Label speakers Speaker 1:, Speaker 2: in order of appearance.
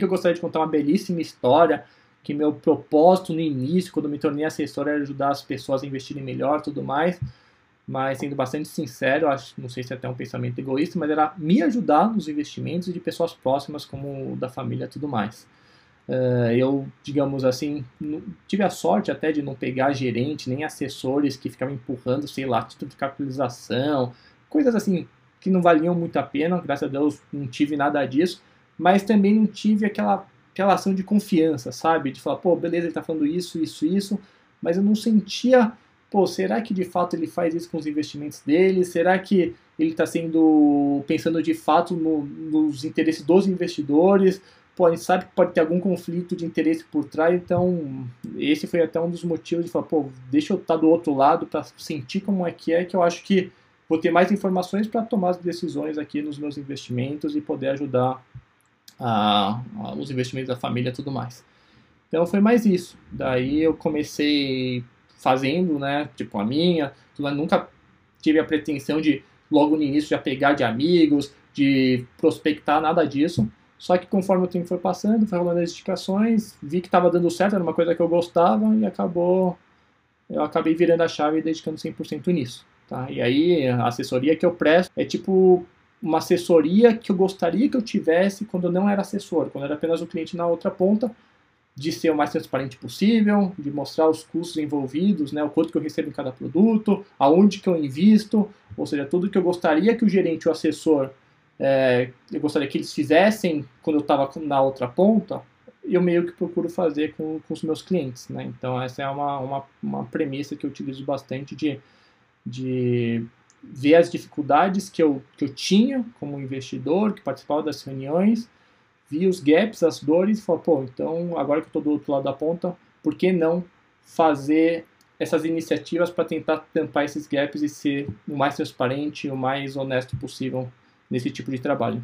Speaker 1: eu gostaria de contar uma belíssima história, que meu propósito no início, quando me tornei assessor, era ajudar as pessoas a investirem melhor tudo mais, mas sendo bastante sincero, acho, não sei se é até um pensamento egoísta, mas era me ajudar nos investimentos de pessoas próximas, como da família tudo mais. Uh, eu, digamos assim, tive a sorte até de não pegar gerente, nem assessores que ficavam empurrando, sei lá, título de capitalização, coisas assim que não valiam muito a pena, graças a Deus não tive nada disso, mas também não tive aquela relação de confiança, sabe? De falar, pô, beleza, ele tá falando isso, isso, isso, mas eu não sentia, pô, será que de fato ele faz isso com os investimentos dele? Será que ele está sendo, pensando de fato no, nos interesses dos investidores? pô, a gente sabe que pode ter algum conflito de interesse por trás, então esse foi até um dos motivos de falar, pô, deixa eu estar do outro lado para sentir como é que é, que eu acho que vou ter mais informações para tomar as decisões aqui nos meus investimentos e poder ajudar a, a, os investimentos da família e tudo mais. Então foi mais isso. Daí eu comecei fazendo, né, tipo a minha, nunca tive a pretensão de logo no início já pegar de amigos, de prospectar, nada disso. Só que conforme o tempo foi passando, foi rolando as indicações, vi que estava dando certo, era uma coisa que eu gostava e acabou, eu acabei virando a chave e dedicando 100% nisso. Tá? E aí a assessoria que eu presto é tipo uma assessoria que eu gostaria que eu tivesse quando eu não era assessor, quando eu era apenas o cliente na outra ponta, de ser o mais transparente possível, de mostrar os custos envolvidos, né, o quanto que eu recebo em cada produto, aonde que eu invisto, ou seja, tudo que eu gostaria que o gerente o assessor é, eu gostaria que eles fizessem quando eu estava na outra ponta, eu meio que procuro fazer com, com os meus clientes, né? Então essa é uma, uma, uma premissa que eu utilizo bastante de, de ver as dificuldades que eu, que eu tinha como investidor, que participava das reuniões, vi os gaps, as dores e falar, pô, então agora que eu estou do outro lado da ponta, por que não fazer essas iniciativas para tentar tampar esses gaps e ser o mais transparente e o mais honesto possível nesse tipo de trabalho.